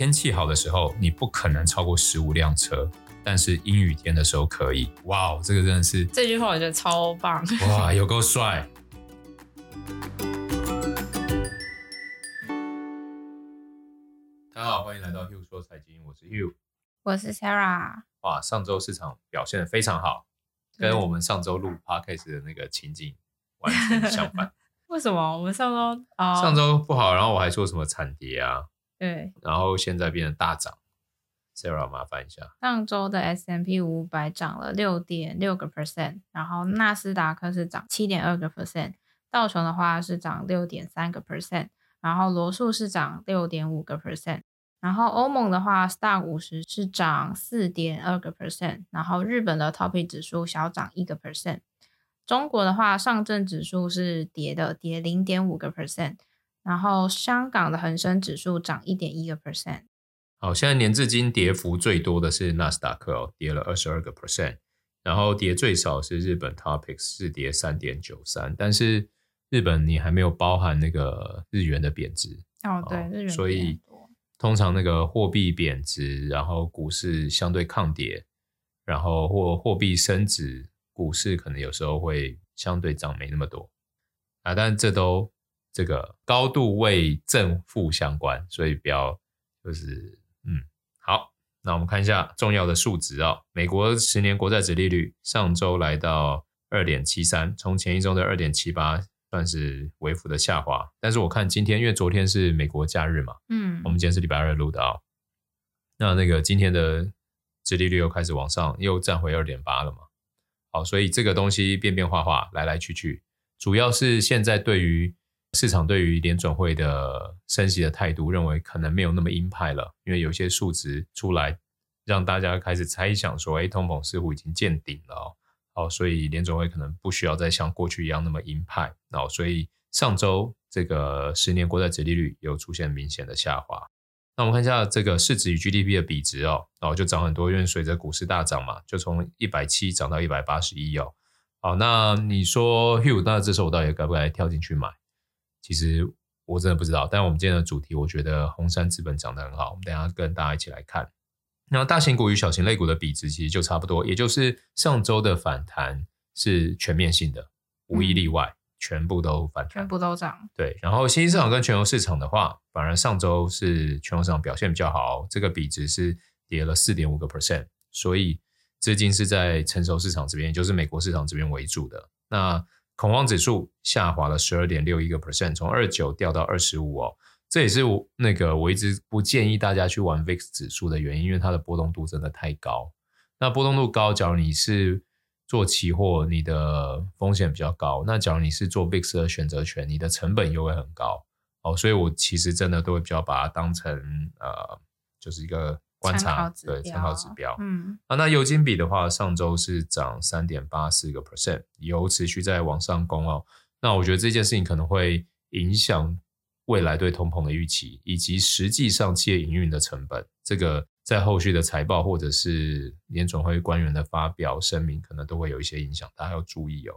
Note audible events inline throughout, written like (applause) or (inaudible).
天气好的时候，你不可能超过十五辆车，但是阴雨天的时候可以。哇，这个真的是这句话，我觉得超棒。(laughs) 哇，有够帅！大家好，欢迎来到 Hugh 说财经，我是 Hugh，我是 Sarah。哇，上周市场表现的非常好，跟我们上周录 Podcast 的那个情景完全相反。(laughs) 为什么？我们上周啊，上周不好，然后我还说什么惨跌啊？对，然后现在变成大涨，Sarah 麻烦一下。上周的 S M P 五百涨了六点六个 percent，然后纳斯达克是涨七点二个 percent，道琼的话是涨六点三个 percent，然后罗素是涨六点五个 percent，然后欧盟的话，Stoxx 五十是涨四点二个 percent，然后日本的 Topix 指数小涨一个 percent，中国的话，上证指数是跌的，跌零点五个 percent。然后香港的恒生指数涨一点一个 percent。好，现在年至今跌幅最多的是纳斯达克哦，跌了二十二个 percent。然后跌最少是日本 Topix 是跌三点九三，但是日本你还没有包含那个日元的贬值哦，对，日元，所以通常那个货币贬值，然后股市相对抗跌，然后或货币升值，股市可能有时候会相对涨没那么多啊，但这都。这个高度为正负相关，所以不要就是嗯好，那我们看一下重要的数值哦。美国十年国债殖利率上周来到二点七三，从前一周的二点七八算是微幅的下滑。但是我看今天，因为昨天是美国假日嘛，嗯，我们今天是礼拜二录的哦。那那个今天的殖利率又开始往上，又站回二点八了嘛。好，所以这个东西变变化化，来来去去，主要是现在对于。市场对于联准会的升息的态度，认为可能没有那么鹰派了，因为有些数值出来，让大家开始猜想说，哎，通膨似乎已经见顶了哦，好，所以联总会可能不需要再像过去一样那么鹰派，哦，所以上周这个十年国债殖利率有出现明显的下滑。那我们看一下这个市值与 GDP 的比值哦，然后就涨很多，因为随着股市大涨嘛，就从一百七涨到一百八十一哦。好，那你说 Hugh，那这时候我到底该不该跳进去买？其实我真的不知道，但我们今天的主题，我觉得红杉资本涨得很好。我们等下跟大家一起来看。那大型股与小型类股的比值其实就差不多，也就是上周的反弹是全面性的，无一例外，嗯、全部都反弹，全部都涨。对，然后新兴市场跟全球市场的话，反而上周是全球市场表现比较好，这个比值是跌了四点五个 percent，所以资金是在成熟市场这边，也就是美国市场这边为主的。那恐慌指数下滑了十二点六一个 percent，从二九掉到二十五哦，这也是我那个我一直不建议大家去玩 VIX 指数的原因，因为它的波动度真的太高。那波动度高，假如你是做期货，你的风险比较高；那假如你是做 VIX 的选择权，你的成本又会很高哦。所以我其实真的都会比较把它当成呃，就是一个。观察对参考指标，嗯，啊，那油金比的话，上周是涨三点八四个 percent，油持续在往上攻哦。那我觉得这件事情可能会影响未来对通膨的预期，以及实际上企业营运的成本。这个在后续的财报或者是联准会官员的发表声明，可能都会有一些影响，大家要注意哦。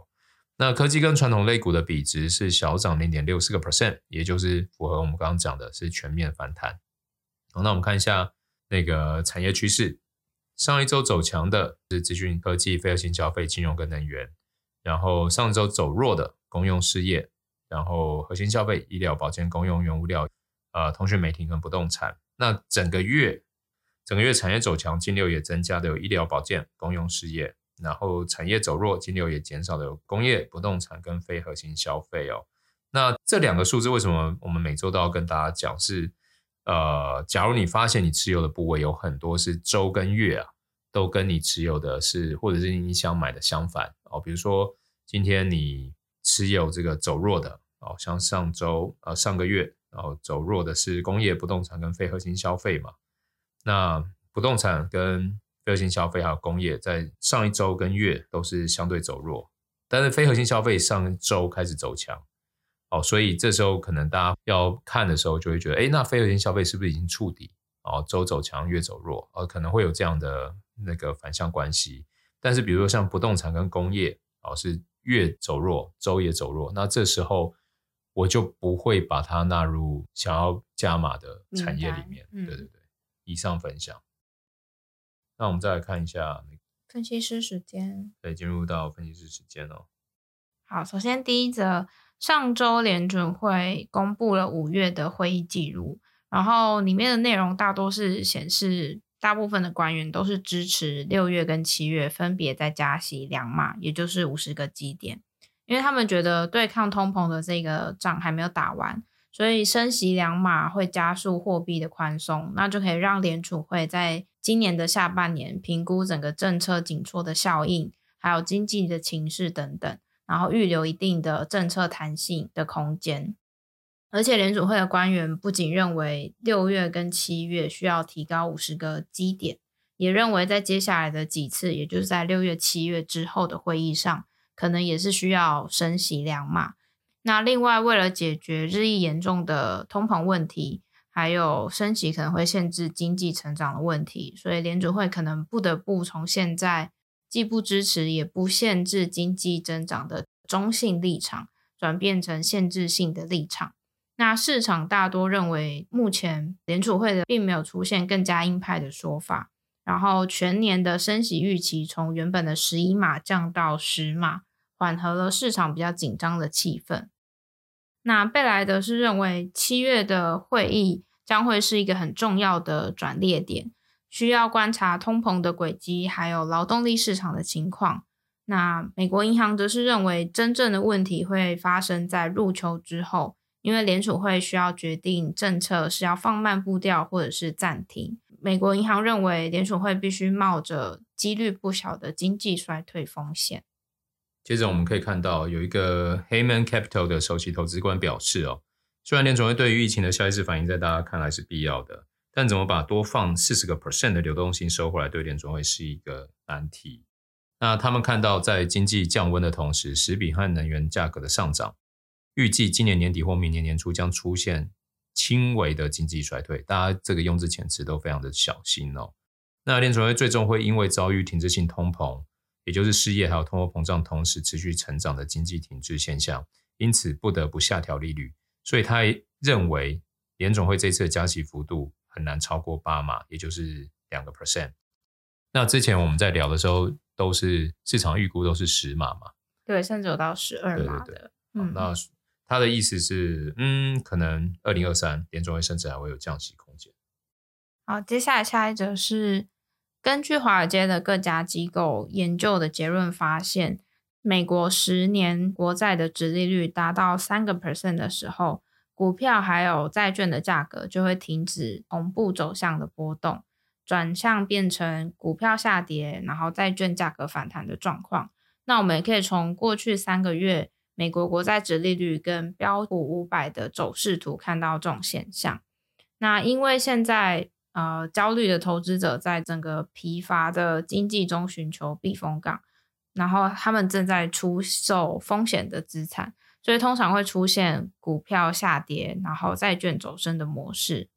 那科技跟传统类股的比值是小涨零点六四个 percent，也就是符合我们刚刚讲的是全面反弹。好，那我们看一下。那个产业趋势，上一周走强的是资讯科技、非核心消费、金融跟能源，然后上周走弱的公用事业，然后核心消费、医疗保健、公用原物料、呃，通讯媒体跟不动产。那整个月，整个月产业走强，金流也增加的有医疗保健、公用事业，然后产业走弱，金流也减少的有工业、不动产跟非核心消费哦。那这两个数字为什么我们每周都要跟大家讲是？呃，假如你发现你持有的部位有很多是周跟月啊，都跟你持有的是，或者是你想买的相反哦。比如说今天你持有这个走弱的哦，像上周呃上个月，然后走弱的是工业、不动产跟非核心消费嘛。那不动产跟非核心消费还有工业，在上一周跟月都是相对走弱，但是非核心消费上一周开始走强。哦，所以这时候可能大家要看的时候，就会觉得，哎，那非核心消费是不是已经触底？哦，周走强，月走弱，呃，可能会有这样的那个反向关系。但是，比如说像不动产跟工业，哦，是月走弱，周也走弱，那这时候我就不会把它纳入想要加码的产业里面。嗯、对对对，以上分享。那我们再来看一下分析师时间，可以进入到分析师时间哦。好，首先第一则，上周联准会公布了五月的会议记录，然后里面的内容大多是显示，大部分的官员都是支持六月跟七月分别再加息两码，也就是五十个基点，因为他们觉得对抗通膨的这个仗还没有打完。所以升息两码会加速货币的宽松，那就可以让联储会在今年的下半年评估整个政策紧缩的效应，还有经济的情势等等，然后预留一定的政策弹性的空间。而且联储会的官员不仅认为六月跟七月需要提高五十个基点，也认为在接下来的几次，也就是在六月、七月之后的会议上，可能也是需要升息两码。那另外，为了解决日益严重的通膨问题，还有升息可能会限制经济成长的问题，所以联准会可能不得不从现在既不支持也不限制经济增长的中性立场，转变成限制性的立场。那市场大多认为，目前联储会的并没有出现更加鹰派的说法，然后全年的升息预期从原本的十一码降到十码，缓和了市场比较紧张的气氛。那贝莱德是认为七月的会议将会是一个很重要的转捩点，需要观察通膨的轨迹，还有劳动力市场的情况。那美国银行则是认为真正的问题会发生在入秋之后，因为联储会需要决定政策是要放慢步调或者是暂停。美国银行认为联储会必须冒着几率不小的经济衰退风险。接着我们可以看到，有一个 Heyman Capital 的首席投资官表示：“哦，虽然联准会对于疫情的下意识反应在大家看来是必要的，但怎么把多放四十个 percent 的流动性收回来，对联准会是一个难题。那他们看到，在经济降温的同时，食品和能源价格的上涨，预计今年年底或明年年初将出现轻微的经济衰退。大家这个用字遣词都非常的小心哦。那联准会最终会因为遭遇停滞性通膨。”也就是失业还有通货膨胀同时持续成长的经济停滞现象，因此不得不下调利率。所以他认为联总会这次的加息幅度很难超过八码，也就是两个 percent。那之前我们在聊的时候，都是市场预估都是十码嘛？对，甚至有到十二码的。对对对。嗯，那他的意思是，嗯，可能二零二三联准会甚至还会有降息空间。好，接下来下一则是。根据华尔街的各家机构研究的结论发现，美国十年国债的殖利率达到三个 percent 的时候，股票还有债券的价格就会停止同步走向的波动，转向变成股票下跌，然后债券价格反弹的状况。那我们也可以从过去三个月美国国债殖利率跟标普五百的走势图看到这种现象。那因为现在呃，焦虑的投资者在整个疲乏的经济中寻求避风港，然后他们正在出售风险的资产，所以通常会出现股票下跌，然后债券走升的模式。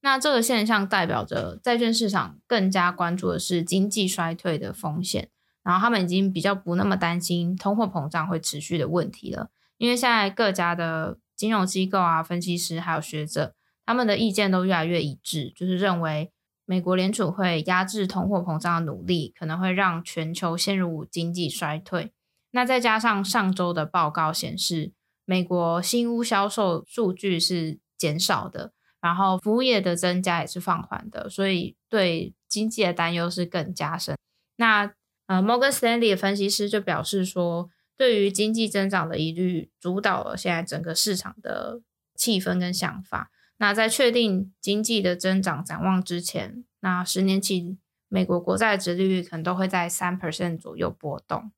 那这个现象代表着债券市场更加关注的是经济衰退的风险，然后他们已经比较不那么担心通货膨胀会持续的问题了，因为现在各家的金融机构啊、分析师还有学者。他们的意见都越来越一致，就是认为美国联储会压制通货膨胀的努力可能会让全球陷入经济衰退。那再加上上周的报告显示，美国新屋销售数据是减少的，然后服务业的增加也是放缓的，所以对经济的担忧是更加深。那呃，摩根斯坦利的分析师就表示说，对于经济增长的疑虑主导了现在整个市场的气氛跟想法。那在确定经济的增长展望之前，那十年期美国国债殖利率可能都会在三 percent 左右波动。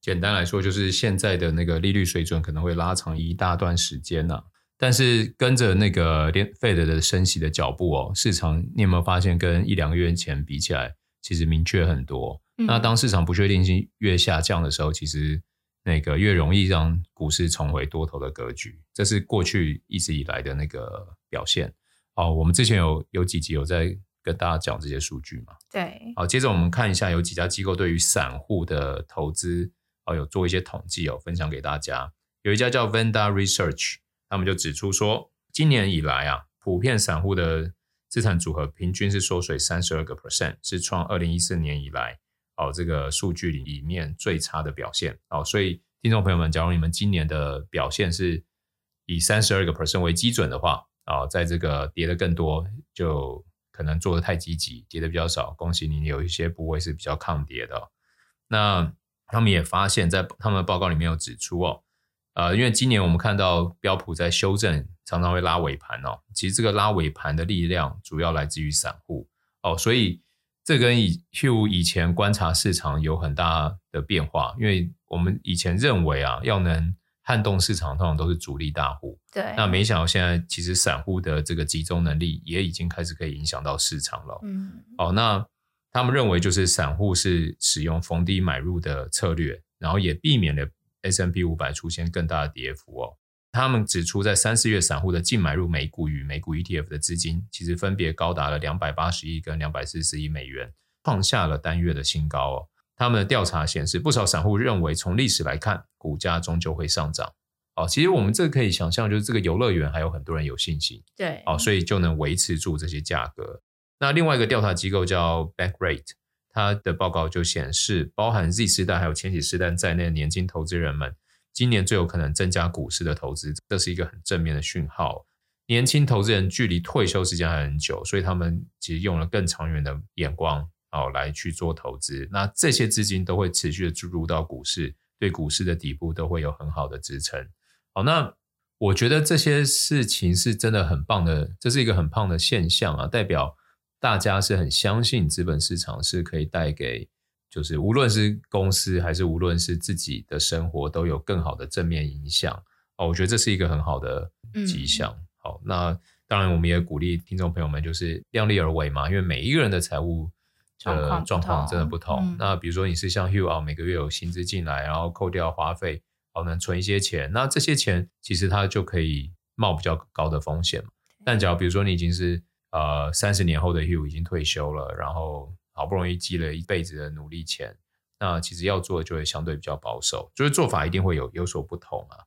简单来说，就是现在的那个利率水准可能会拉长一大段时间呢、啊。但是跟着那个联 Fed 的升息的脚步哦，市场你有没有发现跟一两个月前比起来，其实明确很多。嗯、那当市场不确定性越下降的时候，其实。那个越容易让股市重回多头的格局，这是过去一直以来的那个表现。哦，我们之前有有几集有在跟大家讲这些数据嘛？对。好，接着我们看一下有几家机构对于散户的投资哦，有做一些统计哦，分享给大家。有一家叫 Venda Research，他们就指出说，今年以来啊，普遍散户的资产组合平均是缩水三十二个 percent，是创二零一四年以来哦这个数据里面最差的表现哦。所以听众朋友们，假如你们今年的表现是以三十二个 percent 为基准的话，啊、哦，在这个跌得更多，就可能做的太积极，跌得比较少，恭喜你有一些部位是比较抗跌的。那他们也发现，在他们的报告里面有指出哦。呃，因为今年我们看到标普在修正，常常会拉尾盘哦。其实这个拉尾盘的力量主要来自于散户哦，所以这跟以 Hugh 以前观察市场有很大的变化。因为我们以前认为啊，要能撼动市场，通常都是主力大户。对。那没想到现在其实散户的这个集中能力也已经开始可以影响到市场了。嗯。哦，那他们认为就是散户是使用逢低买入的策略，然后也避免了。S&P 五百出现更大的跌幅哦。他们指出，在三四月散户的净买入美股与美股 ETF 的资金，其实分别高达了两百八十亿跟两百四十亿美元，创下了单月的新高哦。他们的调查显示，不少散户认为，从历史来看，股价终究会上涨。哦，其实我们这可以想象，就是这个游乐园还有很多人有信心，对，哦，所以就能维持住这些价格。那另外一个调查机构叫 Bankrate。它的报告就显示，包含 Z 世代还有千禧世代在内的年轻投资人们，今年最有可能增加股市的投资，这是一个很正面的讯号。年轻投资人距离退休时间还很久，所以他们其实用了更长远的眼光哦来去做投资。那这些资金都会持续的注入到股市，对股市的底部都会有很好的支撑。好，那我觉得这些事情是真的很棒的，这是一个很棒的现象啊，代表。大家是很相信资本市场是可以带给，就是无论是公司还是无论是自己的生活都有更好的正面影响哦。我觉得这是一个很好的迹象。嗯、好，那当然我们也鼓励听众朋友们就是量力而为嘛，因为每一个人的财务的状况真的不同。嗯、那比如说你是像 Hugh 啊，每个月有薪资进来，然后扣掉花费，好能存一些钱，那这些钱其实它就可以冒比较高的风险嘛。但假如比如说你已经是呃，三十年后的 Hugh 已经退休了，然后好不容易积了一辈子的努力钱，那其实要做的就会相对比较保守，就是做法一定会有有所不同啊。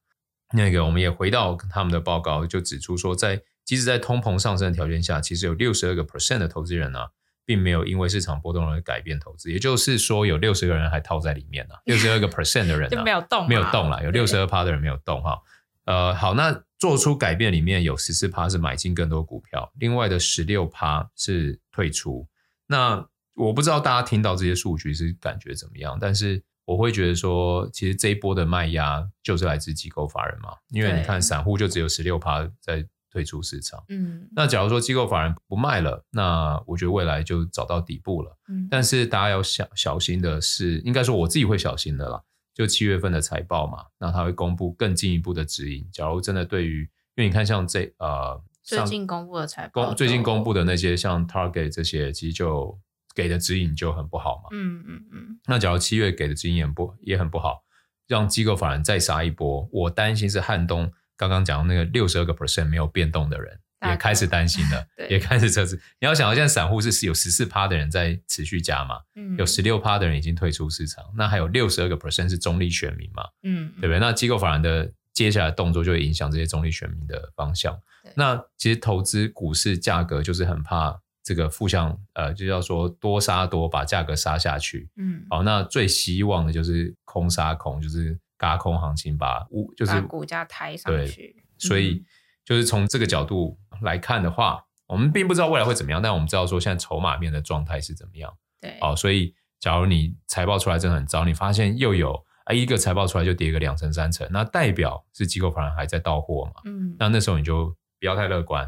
那个我们也回到他们的报告，就指出说在，在即使在通膨上升的条件下，其实有六十二个 percent 的投资人呢、啊，并没有因为市场波动而改变投资，也就是说有六十个人还套在里面呢、啊，六十二个 percent 的人、啊、(laughs) 就没有动，没有动了，有六十二趴的人没有动哈。呃，好，那做出改变里面有十四趴是买进更多股票，另外的十六趴是退出。那我不知道大家听到这些数据是感觉怎么样，但是我会觉得说，其实这一波的卖压就是来自机构法人嘛，因为你看散户就只有十六趴在退出市场。嗯，那假如说机构法人不卖了，那我觉得未来就找到底部了。嗯，但是大家要小小心的是，应该说我自己会小心的啦。就七月份的财报嘛，那他会公布更进一步的指引。假如真的对于，因为你看像这呃，最近公布的财报，最近公布的那些像 Target 这些，其实就给的指引就很不好嘛。嗯嗯嗯。那假如七月给的指引也不也很不好，让机构法人再杀一波，我担心是汉东刚刚讲的那个六十二个 percent 没有变动的人。也开始担心了，对也开始测试。你要想到现在散户是有十四趴的人在持续加码，嗯，有十六趴的人已经退出市场，那还有六十二个 percent 是中立选民嘛，嗯，对不对？那机构法人的接下来动作就会影响这些中立选民的方向。那其实投资股市价格就是很怕这个负向，呃，就叫说多杀多，把价格杀下去，嗯，好，那最希望的就是空杀空，就是嘎空行情把物就是把股价抬上去，所以。嗯就是从这个角度来看的话，我们并不知道未来会怎么样，但我们知道说现在筹码面的状态是怎么样。对，哦，所以假如你财报出来真的很糟，你发现又有啊一个财报出来就跌个两成三成，那代表是机构反而还在到货嘛？嗯，那那时候你就不要太乐观。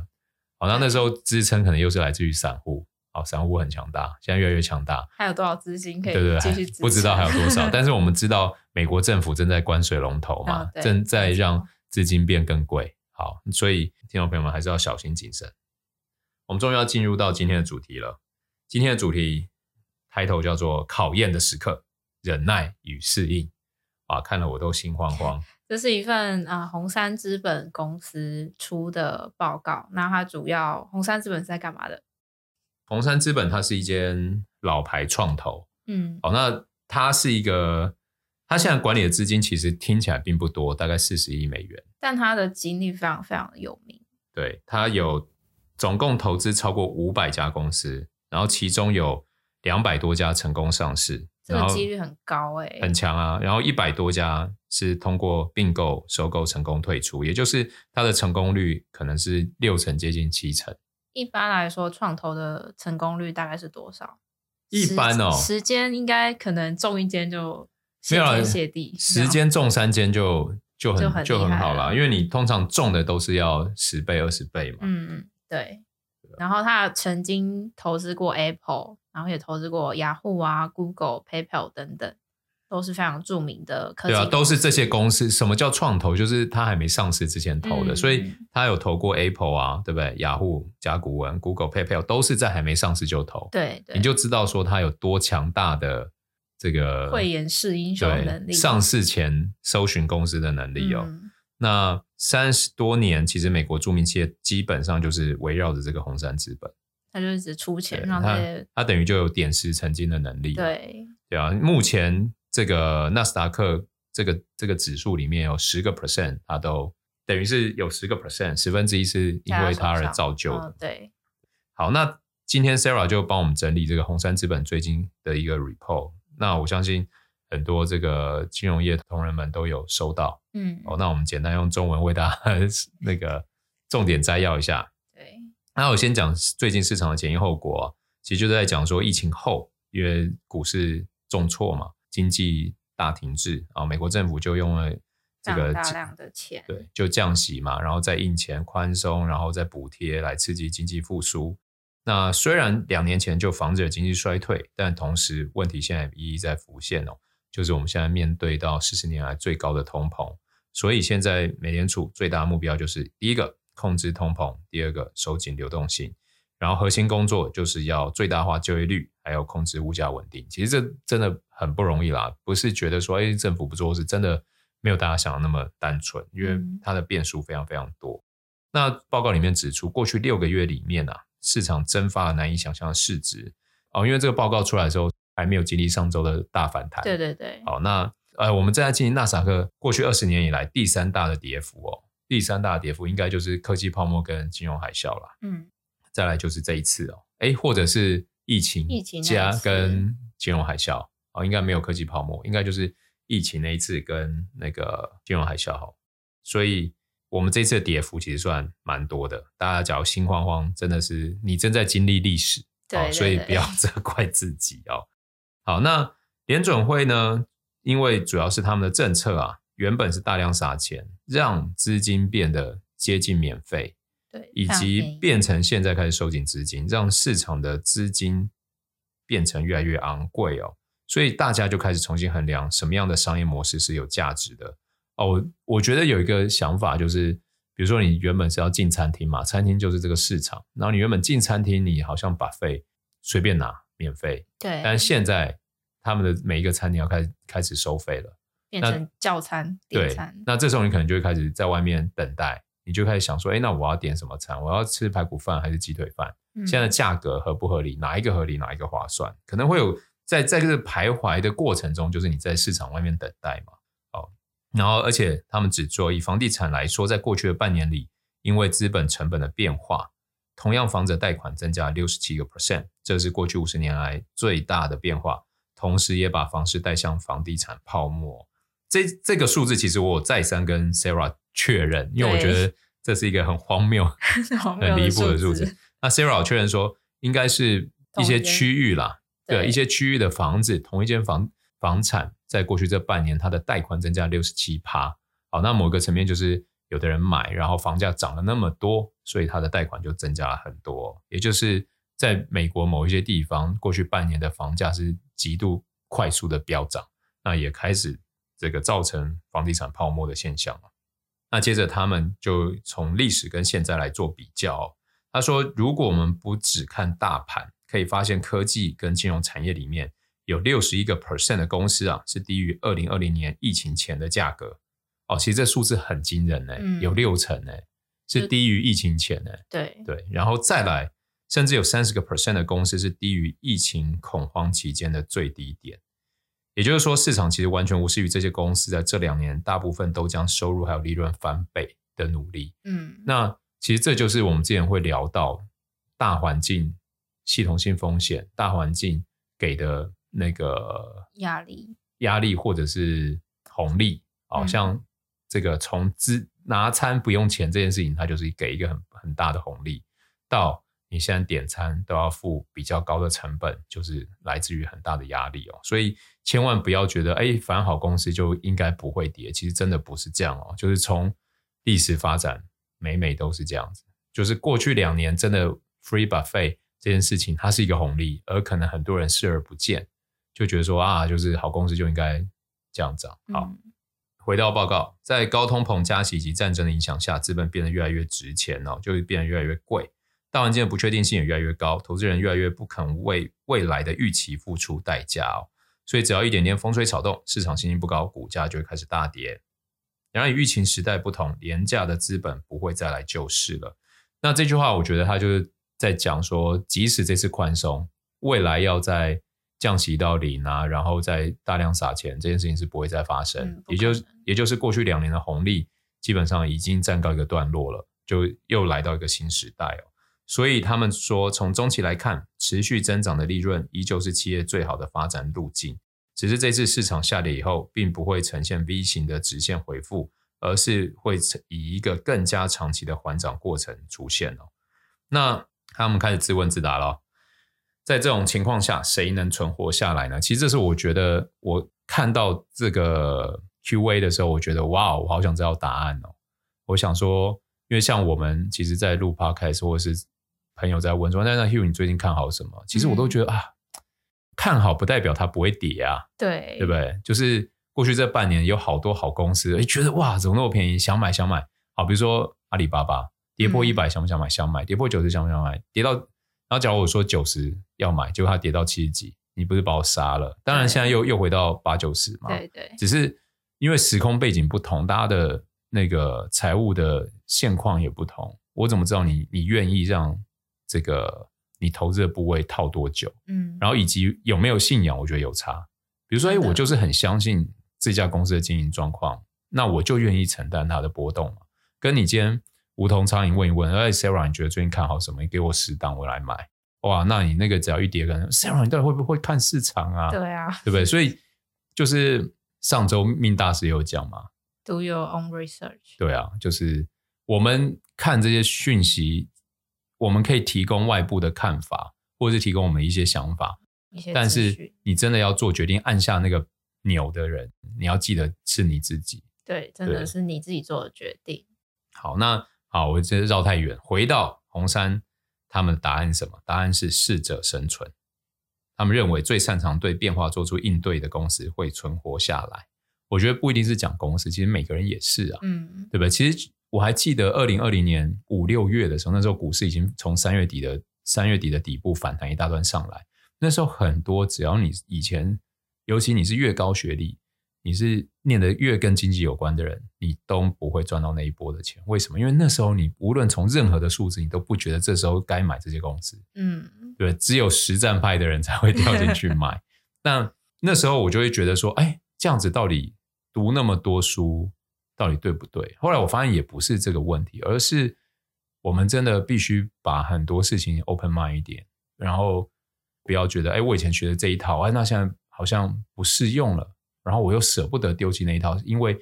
好，那那时候支撑可能又是来自于散户，好，散户很强大，现在越来越强大。还有多少资金可以？对对对，不知道还有多少，但是我们 (laughs) 知道美国政府正在关水龙头嘛，哦、正在让资金变更贵。好，所以听众朋友们还是要小心谨慎。我们终于要进入到今天的主题了。今天的主题开头叫做“考验的时刻：忍耐与适应”。啊，看了我都心慌慌。这是一份啊，红杉资本公司出的报告。那它主要，红杉资本是在干嘛的？红杉资本它是一间老牌创投。嗯，哦，那它是一个。它现在管理的资金其实听起来并不多，大概四十亿美元。但它的经历非常非常的有名。对，它有总共投资超过五百家公司，然后其中有两百多家成功上市，这个几率很高哎、欸，很强啊。然后一百多家是通过并购、收购成功退出，也就是它的成功率可能是六成接近七成。一般来说，创投的成功率大概是多少？一般哦，时间应该可能中一间就谢天谢地，时间中三间就就很就很，好了，因为你通常中的都是要十倍、二十倍嘛。嗯，对。然后他曾经投资过 Apple，然后也投资过雅虎啊、Google、PayPal 等等。都是非常著名的科技，对啊，都是这些公司。什么叫创投？就是他还没上市之前投的，嗯、所以他有投过 Apple 啊，对不对？雅虎、甲骨文、Google、PayPal 都是在还没上市就投。对，对，你就知道说他有多强大的这个慧眼识英雄的能力，上市前搜寻公司的能力哦。嗯、那三十多年，其实美国著名企业基本上就是围绕着这个红杉资本，他就一直出钱让这些，他等于就有点石成金的能力。对，对啊，目前。这个纳斯达克这个这个指数里面有十个 percent，它都等于是有十个 percent，十分之一是因为它而造就的。哦、对，好，那今天 Sarah 就帮我们整理这个红杉资本最近的一个 report。那我相信很多这个金融业同仁们都有收到。嗯，哦，那我们简单用中文为大家 (laughs) 那个重点摘要一下。对，那我先讲最近市场的前因后果，其实就是在讲说疫情后，因为股市重挫嘛。经济大停滞啊，美国政府就用了这个大量的钱，对，就降息嘛，然后再印钱宽松，然后再补贴来刺激经济复苏。那虽然两年前就防止了经济衰退，但同时问题现在一一在浮现哦，就是我们现在面对到四十年来最高的通膨，所以现在美联储最大的目标就是第一个控制通膨，第二个收紧流动性。然后核心工作就是要最大化就业率，还有控制物价稳定。其实这真的很不容易啦，不是觉得说哎政府不做，是真的没有大家想的那么单纯，因为它的变数非常非常多。嗯、那报告里面指出，过去六个月里面啊，市场蒸发了难以想象的市值哦。因为这个报告出来的时候，还没有经历上周的大反弹。对对对。好，那呃，我们正在进行纳斯达克过去二十年以来第三大的跌幅哦，第三大跌幅应该就是科技泡沫跟金融海啸了。嗯。再来就是这一次哦，哎，或者是疫情加跟金融海啸哦，应该没有科技泡沫，应该就是疫情那一次跟那个金融海啸哈，所以我们这次的跌幅其实算蛮多的。大家假如心慌慌，真的是你正在经历历史，对，对，对，所以不要 (laughs) 责怪自己哦。好，那联准会呢，因为主要是他们的政策啊，原本是大量撒钱，让资金变得接近免费。对，以及变成现在开始收紧资金，让市场的资金变成越来越昂贵哦，所以大家就开始重新衡量什么样的商业模式是有价值的哦。我我觉得有一个想法就是，比如说你原本是要进餐厅嘛，餐厅就是这个市场，然后你原本进餐厅，你好像 buffet 随便拿免费，对，但现在他们的每一个餐厅要开始开始收费了，变成叫餐点餐，那这时候你可能就会开始在外面等待。你就开始想说，哎，那我要点什么餐？我要吃排骨饭还是鸡腿饭？嗯、现在价格合不合理？哪一个合理？哪一个划算？可能会有在在这个徘徊的过程中，就是你在市场外面等待嘛。哦，然后而且他们只做以房地产来说，在过去的半年里，因为资本成本的变化，同样房子贷款增加六十七个 percent，这是过去五十年来最大的变化。同时，也把房市带向房地产泡沫。这这个数字其实我再三跟 Sarah。确认，因为我觉得这是一个很荒谬、(laughs) 很离谱的数字。那 Sarah 确认说，应该是一些区域啦，对，对一些区域的房子，同一间房房产，在过去这半年，它的贷款增加六十七趴。好，那某个层面就是有的人买，然后房价涨了那么多，所以它的贷款就增加了很多。也就是在美国某一些地方，过去半年的房价是极度快速的飙涨，那也开始这个造成房地产泡沫的现象了。那接着他们就从历史跟现在来做比较。他说，如果我们不只看大盘，可以发现科技跟金融产业里面有六十一个 percent 的公司啊，是低于二零二零年疫情前的价格。哦，其实这数字很惊人呢，有六成呢，是低于疫情前呢。对对，然后再来，甚至有三十个 percent 的公司是低于疫情恐慌期间的最低点。也就是说，市场其实完全无视于这些公司在这两年大部分都将收入还有利润翻倍的努力。嗯，那其实这就是我们之前会聊到大环境、系统性风险、大环境给的那个压力、压力或者是红利。好、嗯、像这个从资拿餐不用钱这件事情，它就是给一个很很大的红利，到。你现在点餐都要付比较高的成本，就是来自于很大的压力哦。所以千万不要觉得，哎，反正好公司就应该不会跌。其实真的不是这样哦。就是从历史发展，每每都是这样子。就是过去两年真的 free buffet 这件事情，它是一个红利，而可能很多人视而不见，就觉得说啊，就是好公司就应该这样涨。好，嗯、回到报告，在高通膨、加息以及战争的影响下，资本变得越来越值钱哦，就会变得越来越贵。大环境的不确定性也越来越高，投资人越来越不肯为未来的预期付出代价哦。所以只要一点点风吹草动，市场信心不高，股价就会开始大跌。然而与疫情时代不同，廉价的资本不会再来救市了。那这句话，我觉得他就是在讲说，即使这次宽松，未来要再降息到零啊，然后再大量撒钱，这件事情是不会再发生。嗯、也就是也就是过去两年的红利，基本上已经暂告一个段落了，就又来到一个新时代哦。所以他们说，从中期来看，持续增长的利润依旧是企业最好的发展路径。只是这次市场下跌以后，并不会呈现 V 型的直线回复，而是会以一个更加长期的缓涨过程出现哦。那他们开始自问自答了，在这种情况下，谁能存活下来呢？其实这是我觉得，我看到这个 Q&A 的时候，我觉得哇，我好想知道答案哦。我想说，因为像我们其实，在录 Podcast 或是朋友在问说：“那那 Hugh，你最近看好什么？”其实我都觉得、嗯、啊，看好不代表它不会跌啊，对对不对？就是过去这半年有好多好公司，哎，觉得哇，怎么那么便宜，想买想买。好，比如说阿里巴巴跌破一百，想不想买？想买。跌破九十，想不想买？跌到，然后假如我说九十要买，结果它跌到七十几，你不是把我杀了？当然现在又又回到八九十嘛，对对。只是因为时空背景不同，大家的那个财务的现况也不同，我怎么知道你你愿意让？这个你投资的部位套多久？嗯，然后以及有没有信仰，我觉得有差。比如说，哎，我就是很相信这家公司的经营状况，那我就愿意承担它的波动嘛。跟你今天梧桐苍蝇问一问，哎，Sarah，你觉得最近看好什么？你给我十档，我来买。哇，那你那个只要一跌，可能 Sarah，你到底会不会看市场啊？对啊，对不对？所以就是上周命大师有讲嘛，Do your own research。对啊，就是我们看这些讯息。我们可以提供外部的看法，或者是提供我们一些想法，但是你真的要做决定，按下那个钮的人，你要记得是你自己。对，真的是你自己做的决定。好，那好，我这绕太远，回到红杉，他们的答案是什么？答案是适者生存。他们认为最擅长对变化做出应对的公司会存活下来。我觉得不一定是讲公司，其实每个人也是啊，嗯，对不对？其实。我还记得二零二零年五六月的时候，那时候股市已经从三月底的三月底的底部反弹一大段上来。那时候很多只要你以前，尤其你是越高学历，你是念得越跟经济有关的人，你都不会赚到那一波的钱。为什么？因为那时候你无论从任何的数字，你都不觉得这时候该买这些公司。嗯，对，只有实战派的人才会掉进去买。(laughs) 那那时候我就会觉得说，哎，这样子到底读那么多书？到底对不对？后来我发现也不是这个问题，而是我们真的必须把很多事情 open mind 一点，然后不要觉得，哎，我以前学的这一套，哎，那现在好像不适用了，然后我又舍不得丢弃那一套，因为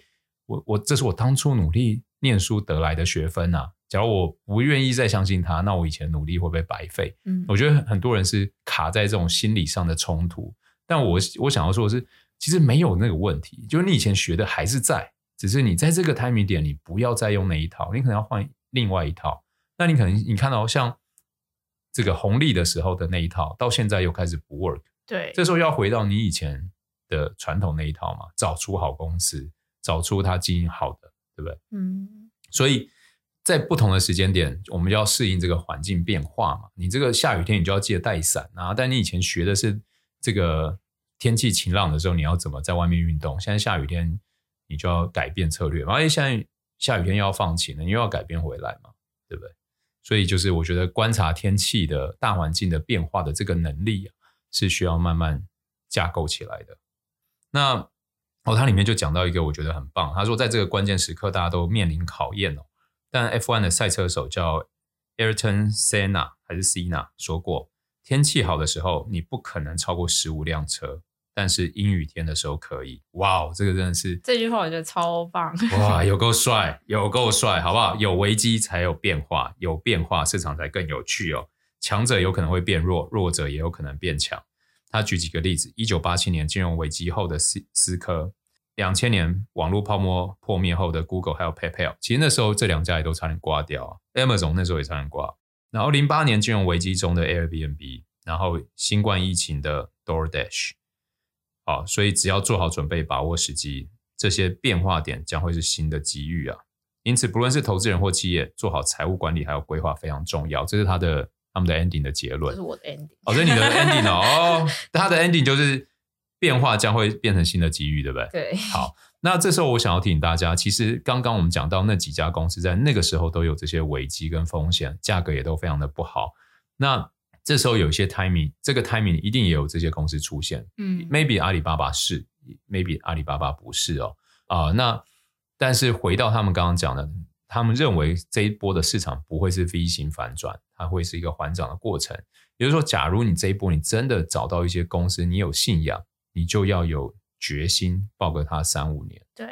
我我这是我当初努力念书得来的学分啊。假如我不愿意再相信他，那我以前努力会不会白费？嗯，我觉得很多人是卡在这种心理上的冲突，但我我想要说的是，其实没有那个问题，就是你以前学的还是在。只是你在这个 timing 点，你不要再用那一套，你可能要换另外一套。那你可能你看到像这个红利的时候的那一套，到现在又开始不 work。对，这时候要回到你以前的传统那一套嘛，找出好公司，找出它经营好的，对不对？嗯。所以在不同的时间点，我们就要适应这个环境变化嘛。你这个下雨天，你就要记得带伞啊。但你以前学的是这个天气晴朗的时候，你要怎么在外面运动？现在下雨天。你就要改变策略嘛，因为现在下雨天又要放晴了，你又要改变回来嘛，对不对？所以就是我觉得观察天气的大环境的变化的这个能力啊，是需要慢慢架构起来的。那哦，它里面就讲到一个我觉得很棒，他说在这个关键时刻大家都面临考验哦，但 F1 的赛车手叫 Ayrton Senna 还是 Senna 说过，天气好的时候你不可能超过十五辆车。但是阴雨天的时候可以，哇哦，这个真的是这句话，我觉得超棒，哇，(laughs) 有够帅，有够帅，好不好？有危机才有变化，有变化市场才更有趣哦。强者有可能会变弱，弱者也有可能变强。他举几个例子：一九八七年金融危机后的思思科，两千年网络泡沫破灭后的 Google 还有 PayPal，其实那时候这两家也都差点挂掉啊。Amazon 那时候也差点挂。然后零八年金融危机中的 Airbnb，然后新冠疫情的 DoorDash。好，所以只要做好准备，把握时机，这些变化点将会是新的机遇啊！因此，不论是投资人或企业，做好财务管理还有规划非常重要。这是他的他们的 ending 的结论。这是我的 ending。哦，这是你的 ending 哦。他的 ending 就是变化将会变成新的机遇，对不对？对。好，那这时候我想要提醒大家，其实刚刚我们讲到那几家公司在那个时候都有这些危机跟风险，价格也都非常的不好。那这时候有一些 timing，这个 timing 一定也有这些公司出现。嗯，maybe 阿里巴巴是，maybe 阿里巴巴不是哦。啊、呃，那但是回到他们刚刚讲的，他们认为这一波的市场不会是 V 型反转，它会是一个缓涨的过程。也就是说，假如你这一波你真的找到一些公司，你有信仰，你就要有决心抱个它三五年。对，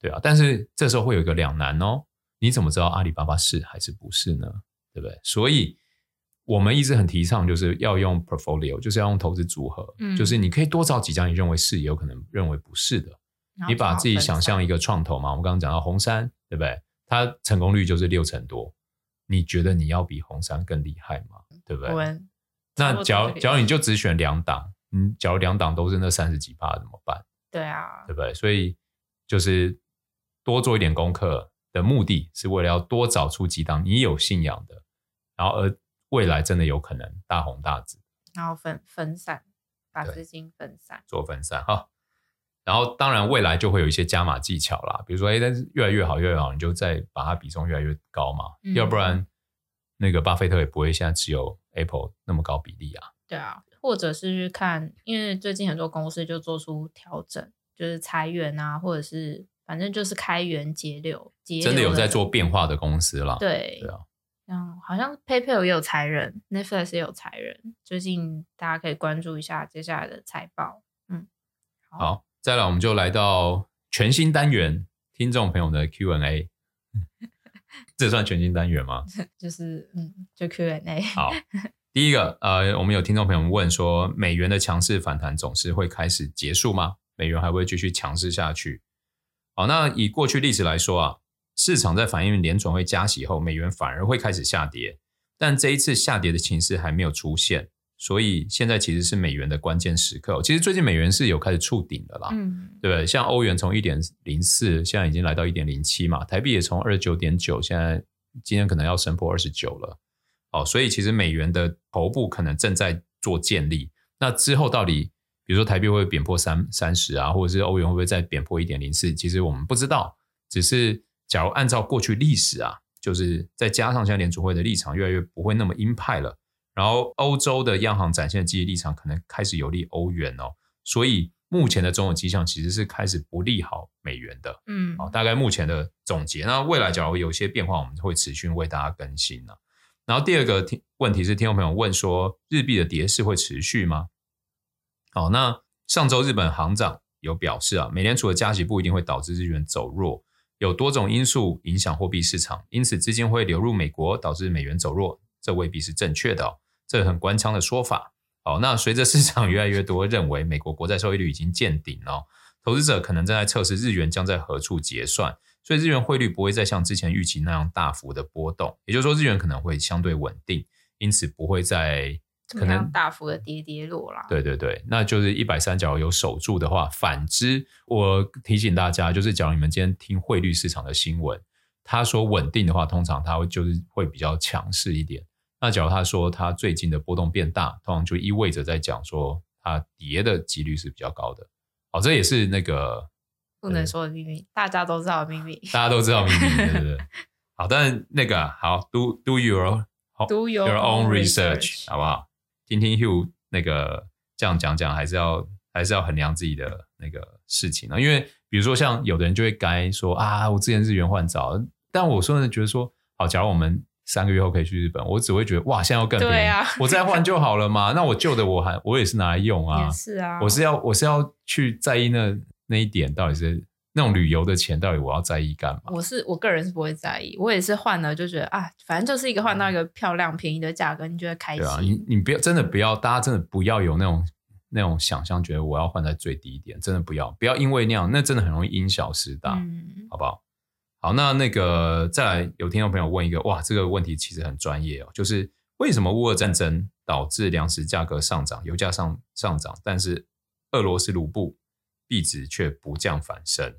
对啊。但是这时候会有一个两难哦，你怎么知道阿里巴巴是还是不是呢？对不对？所以。我们一直很提倡，就是要用 portfolio，就是要用投资组合，嗯，就是你可以多找几家你认为是，也有可能认为不是的。你把自己想象一个创投嘛，我们刚刚讲到红杉，对不对？它成功率就是六成多，你觉得你要比红杉更厉害吗？对不对？那假如假如你就只选两档，嗯，假如两档都是那三十几趴怎么办？对啊，对不对？所以就是多做一点功课的目的是为了要多找出几档你有信仰的，然后而。未来真的有可能大红大紫，然后分分散，把资金分散，做分散哈。然后当然未来就会有一些加码技巧啦，比如说哎，但是越来越好，越来越好，你就再把它比重越来越高嘛。嗯、要不然那个巴菲特也不会现在持有 Apple 那么高比例啊。对啊，或者是去看，因为最近很多公司就做出调整，就是裁员啊，或者是反正就是开源节流，节流，真的有在做变化的公司啦。对对啊。嗯，好像 PayPal 也有裁人，Netflix 也有裁人。最近大家可以关注一下接下来的财报。嗯，好，好，再来我们就来到全新单元，听众朋友的 Q&A。(laughs) 这算全新单元吗？(laughs) 就是嗯，就 Q&A。好，第一个呃，我们有听众朋友们问说，美元的强势反弹总是会开始结束吗？美元还会继续强势下去？好，那以过去历史来说啊。市场在反映联准会加息后，美元反而会开始下跌，但这一次下跌的情势还没有出现，所以现在其实是美元的关键时刻。其实最近美元是有开始触顶的啦，嗯，对不对？像欧元从一点零四，现在已经来到一点零七嘛，台币也从二十九点九，现在今天可能要升破二十九了。哦，所以其实美元的头部可能正在做建立。那之后到底，比如说台币会不会贬破三三十啊，或者是欧元会不会再贬破一点零四？其实我们不知道，只是。假如按照过去历史啊，就是再加上现在联储会的立场越来越不会那么鹰派了，然后欧洲的央行展现的积极立场可能开始有利欧元哦，所以目前的种种迹象其实是开始不利好美元的，嗯，好，大概目前的总结。那未来假如有些变化，我们会持续为大家更新呢。然后第二个听问题是听众朋友问说，日币的跌势会持续吗？好，那上周日本行长有表示啊，美联储的加息不一定会导致日元走弱。有多种因素影响货币市场，因此资金会流入美国，导致美元走弱，这未必是正确的，这很官腔的说法。好，那随着市场越来越多认为美国国债收益率已经见顶了，投资者可能正在测试日元将在何处结算，所以日元汇率不会再像之前预期那样大幅的波动，也就是说日元可能会相对稳定，因此不会再。可能大幅的跌跌落啦，对对对，那就是一百三，假如有守住的话。反之，我提醒大家，就是假如你们今天听汇率市场的新闻，他说稳定的话，通常他会就是会比较强势一点。那假如他说他最近的波动变大，通常就意味着在讲说它跌的几率是比较高的。好，这也是那个 (laughs) 不能说的秘密，大家都知道的秘密，大家都知道秘密，对不对？好，但那个好，do do your (laughs) do your, your own research，好不好？听听 Hugh 那个这样讲讲，还是要还是要衡量自己的那个事情呢？因为比如说像有的人就会该说啊，我之前日元换早，但我说呢觉得说，好，假如我们三个月后可以去日本，我只会觉得哇，现在要更便宜，啊、(laughs) 我再换就好了嘛。那我旧的我还我也是拿来用啊，是啊，我是要我是要去在意那那一点到底是。那种旅游的钱到底我要在意干嘛？我是我个人是不会在意，我也是换了就觉得啊，反正就是一个换到一个漂亮便宜的价格，你觉得开心？对啊，你你不要真的不要，大家真的不要有那种那种想象，觉得我要换在最低点，真的不要，不要因为那样，那真的很容易因小失大，嗯、好不好？好，那那个再来有听众朋友问一个，哇，这个问题其实很专业哦，就是为什么乌俄战争导致粮食价格上涨，油价上上涨，但是俄罗斯卢布币值却不降反升？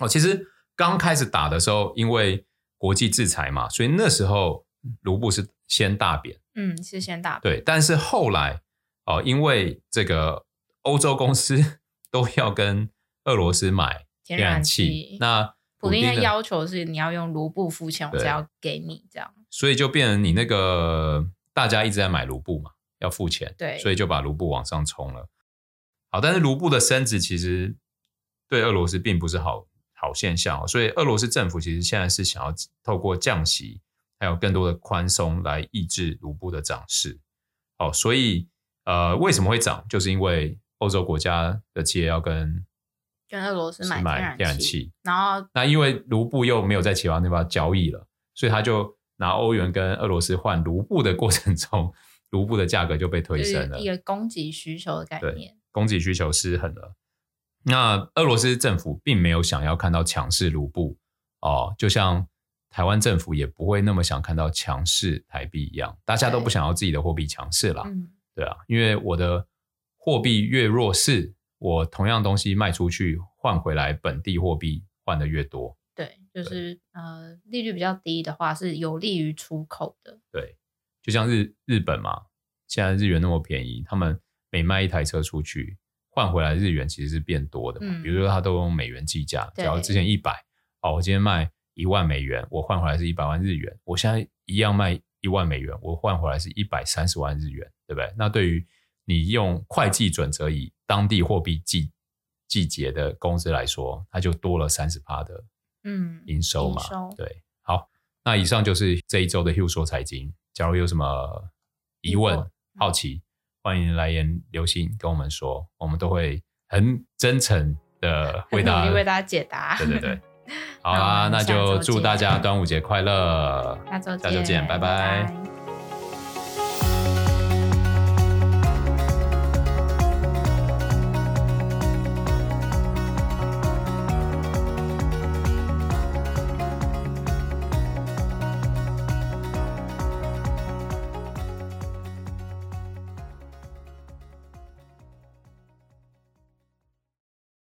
哦，其实刚开始打的时候，因为国际制裁嘛，所以那时候卢布是先大贬，嗯，是先大贬。对，但是后来哦，因为这个欧洲公司 (laughs) 都要跟俄罗斯买天然气，那普丁的要求是你要用卢布付钱，我才要给你这样，所以就变成你那个大家一直在买卢布嘛，要付钱，对，所以就把卢布往上冲了。好，但是卢布的升值其实对俄罗斯并不是好。好现象，所以俄罗斯政府其实现在是想要透过降息，还有更多的宽松来抑制卢布的涨势。好，所以呃，为什么会涨？就是因为欧洲国家的企业要跟跟俄罗斯买天然气，然后那因为卢布又没有在其他地方交易了，所以他就拿欧元跟俄罗斯换卢布的过程中，卢布的价格就被推升了。一个供给需求的概念，供给需求失衡了。那俄罗斯政府并没有想要看到强势卢布哦，就像台湾政府也不会那么想看到强势台币一样，大家都不想要自己的货币强势啦。对啊，因为我的货币越弱势，我同样东西卖出去换回来本地货币换的越多。对，就是呃利率比较低的话是有利于出口的。对，就像日日本嘛，现在日元那么便宜，他们每卖一台车出去。换回来日元其实是变多的嘛，嗯、比如说他都用美元计价，假如之前一百，哦，我今天卖一万美元，我换回来是一百万日元，我现在一样卖一万美元，我换回来是一百三十万日元，对不对？那对于你用会计准则以当地货币计计结的公司来说，它就多了三十趴的嗯营收嘛，嗯、对。好，那以上就是这一周的 Hugh 说财经，假如有什么疑问、嗯、好奇。欢迎来言留信跟我们说，我们都会很真诚的为大家，为大家解答。对对对，(laughs) 好啊，那就祝大家端午节快乐，下周见，下周见，拜拜。拜拜。